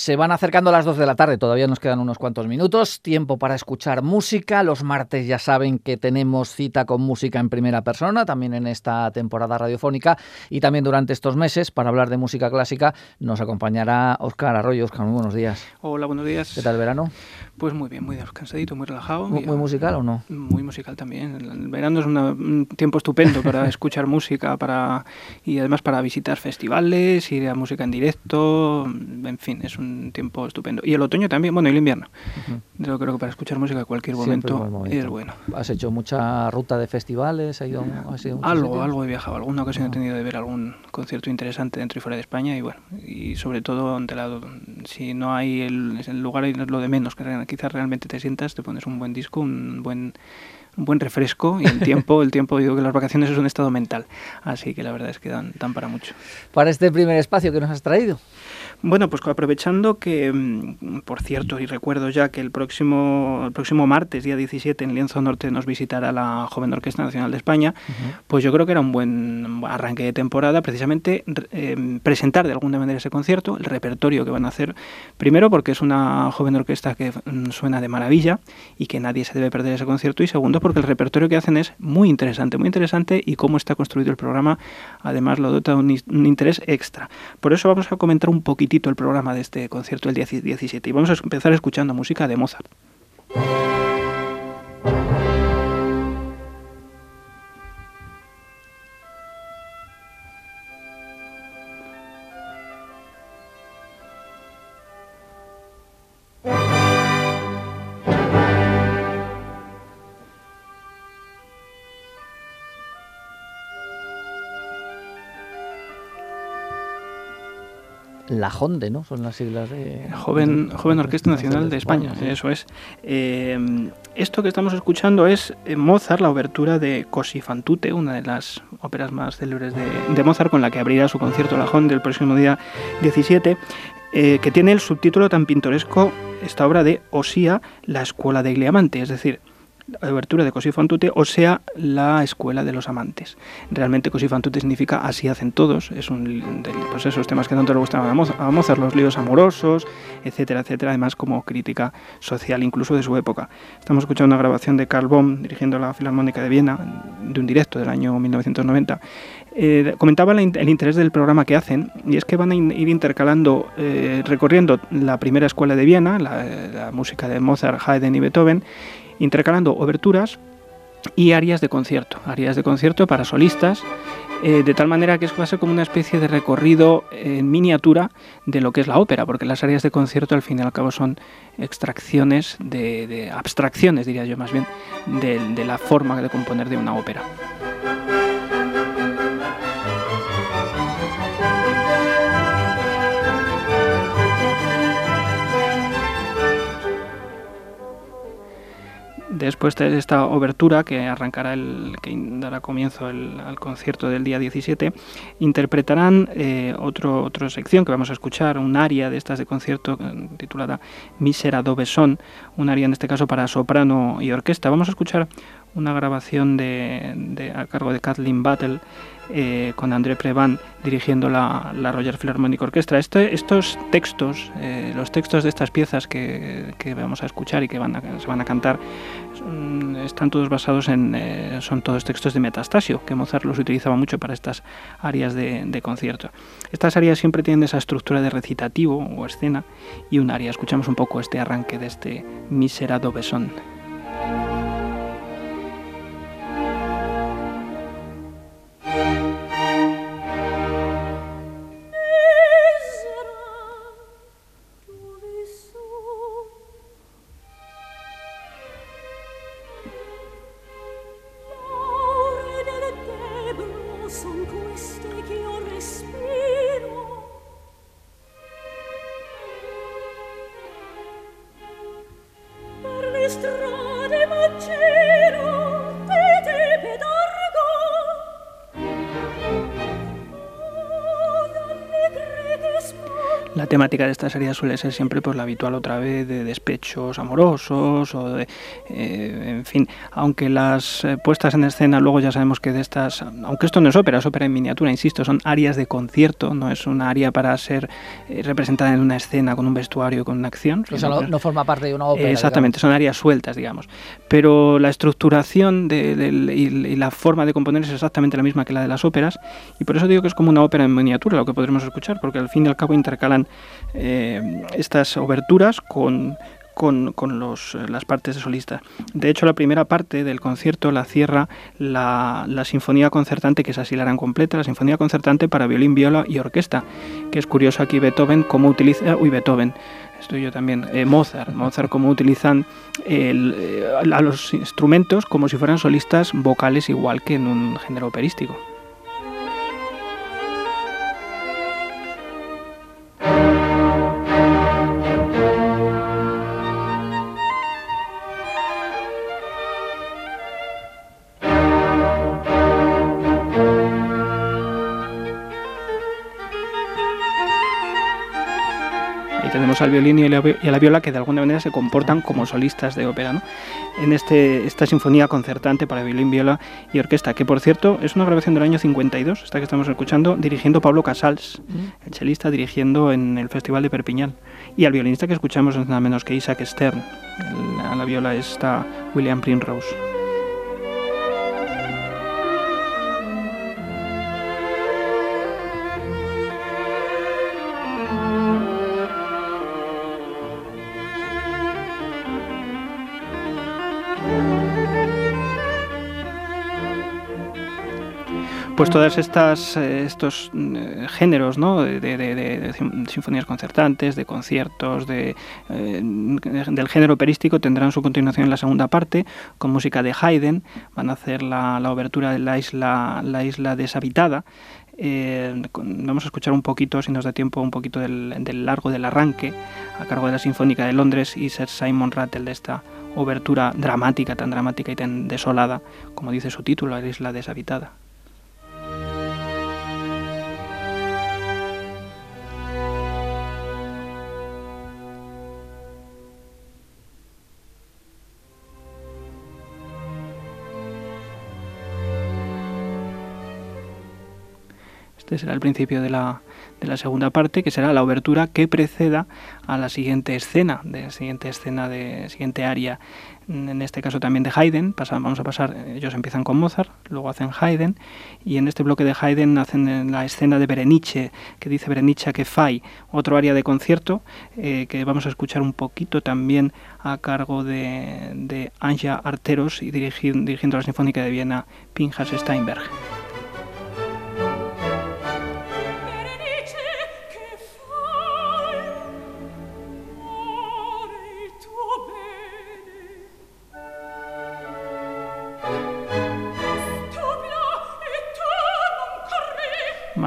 Se van acercando las 2 de la tarde, todavía nos quedan unos cuantos minutos. Tiempo para escuchar música. Los martes ya saben que tenemos cita con música en primera persona, también en esta temporada radiofónica y también durante estos meses para hablar de música clásica nos acompañará Óscar Arroyo. Óscar, muy buenos días. Hola, buenos días. ¿Qué tal el verano? Pues muy bien, muy descansadito, muy relajado. ¿Muy, musical o no? Muy musical también. El verano es un tiempo estupendo para escuchar música para y además para visitar festivales, ir a música en directo, en fin, es un tiempo estupendo. Y el otoño también, bueno, y el invierno. Yo creo que para escuchar música a cualquier momento, es bueno. ¿Has hecho mucha ruta de festivales? ido, algo, algo he viajado. Alguna ocasión he ah. tenido de ver algún concierto interesante dentro y fuera de España y bueno, y sobre todo ante lado, si no hay el, el lugar es lo de menos, que quizás realmente te sientas, te pones un buen disco, un buen un buen refresco y el tiempo, el tiempo digo que las vacaciones es un estado mental, así que la verdad es que dan, dan para mucho. Para este primer espacio que nos has traído. Bueno, pues aprovechando que, mm, por cierto, y recuerdo ya que el próximo, el próximo martes, día 17, en Lienzo Norte nos visitará la Joven Orquesta Nacional de España, pues yo creo que era un buen arranque de temporada precisamente em, presentar de alguna manera ese concierto, el repertorio que van a hacer, primero porque es una joven orquesta que mm, suena de maravilla y que nadie se debe perder ese concierto, y segundo porque el repertorio que hacen es muy interesante, muy interesante y cómo está construido el programa, además lo dota un, un interés extra. Por eso vamos a comentar un poquito el programa de este concierto el día 17 y vamos a empezar escuchando música de Mozart. La JONDE, ¿no? Son las siglas de... Joven, Joven Orquesta Nacional de España, eso es. Eh, esto que estamos escuchando es eh, Mozart, la obertura de Così fan tutte, una de las óperas más célebres de, Mozart, con la que abrirá su concierto La JONDE el próximo día 17, eh, que tiene el subtítulo tan pintoresco, esta obra de Osía, la escuela de Gliamante, es decir, la abertura de Così fan tutte, o sea, la escuela de los amantes. Realmente Così fan tutte significa así hacen todos, es un de pues esos temas que tanto le gustaban a Mozart, los líos amorosos, etcétera, etcétera, además como crítica social incluso de su época. Estamos escuchando una grabación de Karl Bohm dirigiendo la Filarmónica de Viena, de un directo del año 1990. Eh, comentaba el interés del programa que hacen y es que van a ir intercalando, eh, recorriendo la primera escuela de Viena, la, la música de Mozart, Haydn y Beethoven, intercalando oberturas y arias de concierto, arias de concierto para solistas, eh, de tal manera que es va a ser como una especie de recorrido en miniatura de lo que es la ópera, porque las arias de concierto al fin y al cabo son extracciones de, abstracciones, diría yo más bien, de la forma de componer de una ópera. Después de esta obertura que arrancará el que dará comienzo al concierto del día 17 interpretarán eh, otro otra sección que vamos a escuchar un aria de estas de concierto eh, titulada Misera dove son un aria en este caso para soprano y orquesta. Vamos a escuchar una grabación de, a cargo de Kathleen Battle eh, con André Prevan dirigiendo la, la Royal Philharmonic Orchestra. Este, estos textos, eh, los textos de estas piezas que, vamos a escuchar y que van se van a cantar, están todos basados en, eh, son todos textos de Metastasio, que Mozart los utilizaba mucho para estas áreas de, de, concierto. Estas áreas siempre tienen esa estructura de recitativo o escena y un área. Escuchamos un poco este arranque de este Miserado Besón. strade la temática de esta serie suele ser siempre pues la habitual otra vez de despechos amorosos o de eh, en fin aunque las eh, puestas en escena luego ya sabemos que de estas aunque esto no es ópera es ópera en miniatura insisto son áreas de concierto no es un área para ser eh, representada en una escena con un vestuario con una acción o sea, no, forma parte de una ópera exactamente son áreas sueltas digamos. Pero la estructuración de, y, la forma de componer es exactamente la misma que la de las óperas y por eso digo que es como una ópera en miniatura lo que podremos escuchar porque al fin y al cabo intercalan eh, estas oberturas con, con, los, las partes de solista. De hecho, la primera parte del concierto la cierra la, sinfonía concertante, que es así la completa, la sinfonía concertante para violín, viola y orquesta, que es curioso aquí Beethoven cómo utiliza, uy Beethoven, estoy yo también, eh, Mozart, Mozart cómo utilizan eh, a los instrumentos como si fueran solistas vocales igual que en un género operístico. Al violín y a, la, viola que de alguna manera se comportan como solistas de ópera, ¿no? En este, esta sinfonía concertante para violín, viola y orquesta, que por cierto es una grabación del año 52, esta que estamos escuchando, dirigiendo Pablo Casals, el chelista dirigiendo en el Festival de Perpiñán. Y al violinista que escuchamos es nada menos que Isaac Stern, a la viola está William Primrose. Pues todas estas eh, estos eh, géneros ¿no? de, sinfonías concertantes de conciertos de, eh, del género operístico tendrán su continuación en la segunda parte con música de Haydn van a hacer la, la obertura de la isla la isla deshabitada vamos a escuchar un poquito, si nos da tiempo, un poquito del, largo del arranque a cargo de la Sinfónica de Londres y Sir Simon Rattle de esta obertura dramática, tan dramática y tan desolada, como dice su título, la isla deshabitada. Este será el principio de la, de la segunda parte, que será la obertura que preceda a la siguiente escena, de la siguiente escena de siguiente área. En este caso también de Haydn, vamos a pasar, ellos empiezan con Mozart, luego hacen Haydn, y en este bloque de Haydn hacen la escena de Berenice, que dice Berenice que fai, otro área de concierto, eh, que vamos a escuchar un poquito también a cargo de, de Anja Arteros y dirigiendo la Sinfónica de Viena, Pinjas Steinberg.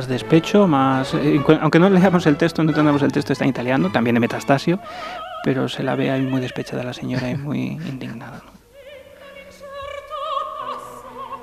Más despecho, más... Eh, aunque no leamos el texto, no tenemos el texto, está en italiano, también de Metastasio, pero se la ve ahí muy despechada la señora y muy indignada.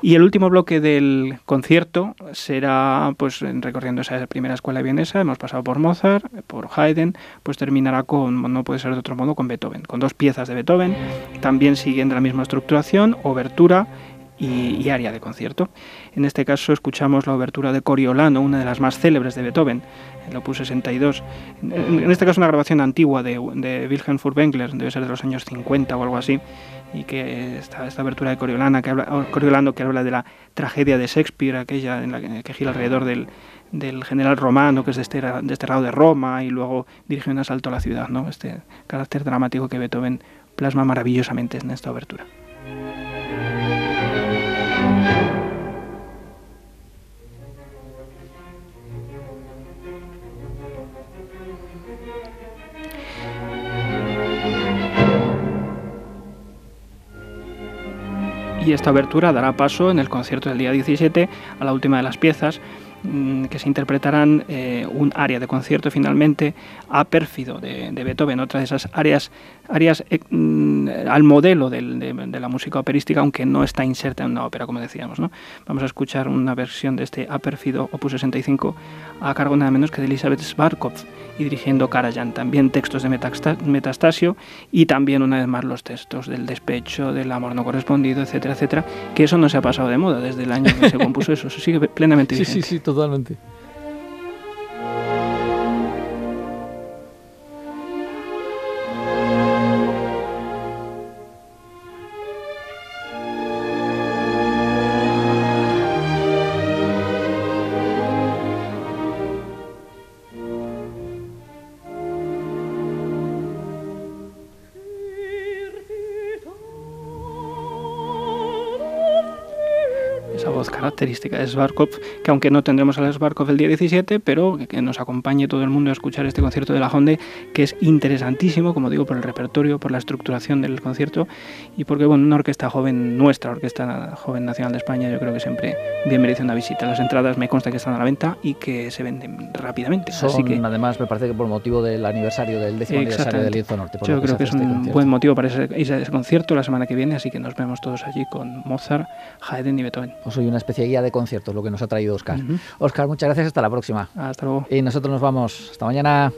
Y el último bloque del concierto será, pues recorriendo esa primera escuela vienesa, hemos pasado por Mozart, por Haydn, pues terminará con, no puede ser de otro modo, con Beethoven, con dos piezas de Beethoven, también siguiendo la misma estructuración, obertura y, área de concierto. En este caso escuchamos la obertura de Coriolano, una de las más célebres de Beethoven, el opus 62. En este caso una grabación antigua de, Wilhelm Furtwängler, debe ser de los años 50 o algo así, y que esta, esta abertura de Coriolano que, habla, Coriolano que habla de la tragedia de Shakespeare, aquella en la que, gira alrededor del, general romano que es desterrado de Roma y luego dirige un asalto a la ciudad, ¿no? este carácter dramático que Beethoven plasma maravillosamente en esta abertura. Y esta abertura dará paso en el concierto del día 17 a la última de las piezas, mm, que se interpretarán eh, un área de concierto finalmente a pérfido de, Beethoven, otra de esas áreas, áreas eh, mm, al modelo de, la música operística, aunque no está inserta en una ópera, como decíamos. ¿no? Vamos a escuchar una versión de este a pérfido opus 65 a cargo nada menos que de Elizabeth Svarkov y dirigiendo Karajan. También textos de Metastasio y también una vez más los textos del despecho, del amor no correspondido, etcétera, etcétera, que eso no se ha pasado de moda desde el año que se compuso eso, eso sigue plenamente vigente. Sí, sí, sí, totalmente. Característica de Svarkov, que aunque no tendremos a Svarkov el día 17, pero que nos acompañe todo el mundo a escuchar este concierto de la Honde, que es interesantísimo, como digo, por el repertorio, por la estructuración del concierto y porque, bueno, una orquesta joven, nuestra orquesta joven nacional de España, yo creo que siempre bien merece una visita. Las entradas me consta que están a la venta y que se venden rápidamente. Son, que, además, me parece que por motivo del aniversario, del décimo aniversario del Lienzo Norte. yo creo que es un este buen motivo para ese, ese, concierto la semana que viene, así que nos vemos todos allí con Mozart, Haydn y Beethoven. Pues soy una especie de guía de conciertos, lo que nos ha traído Oscar. Oscar, muchas gracias, hasta la próxima. Hasta luego. Y nosotros nos vamos. Hasta mañana.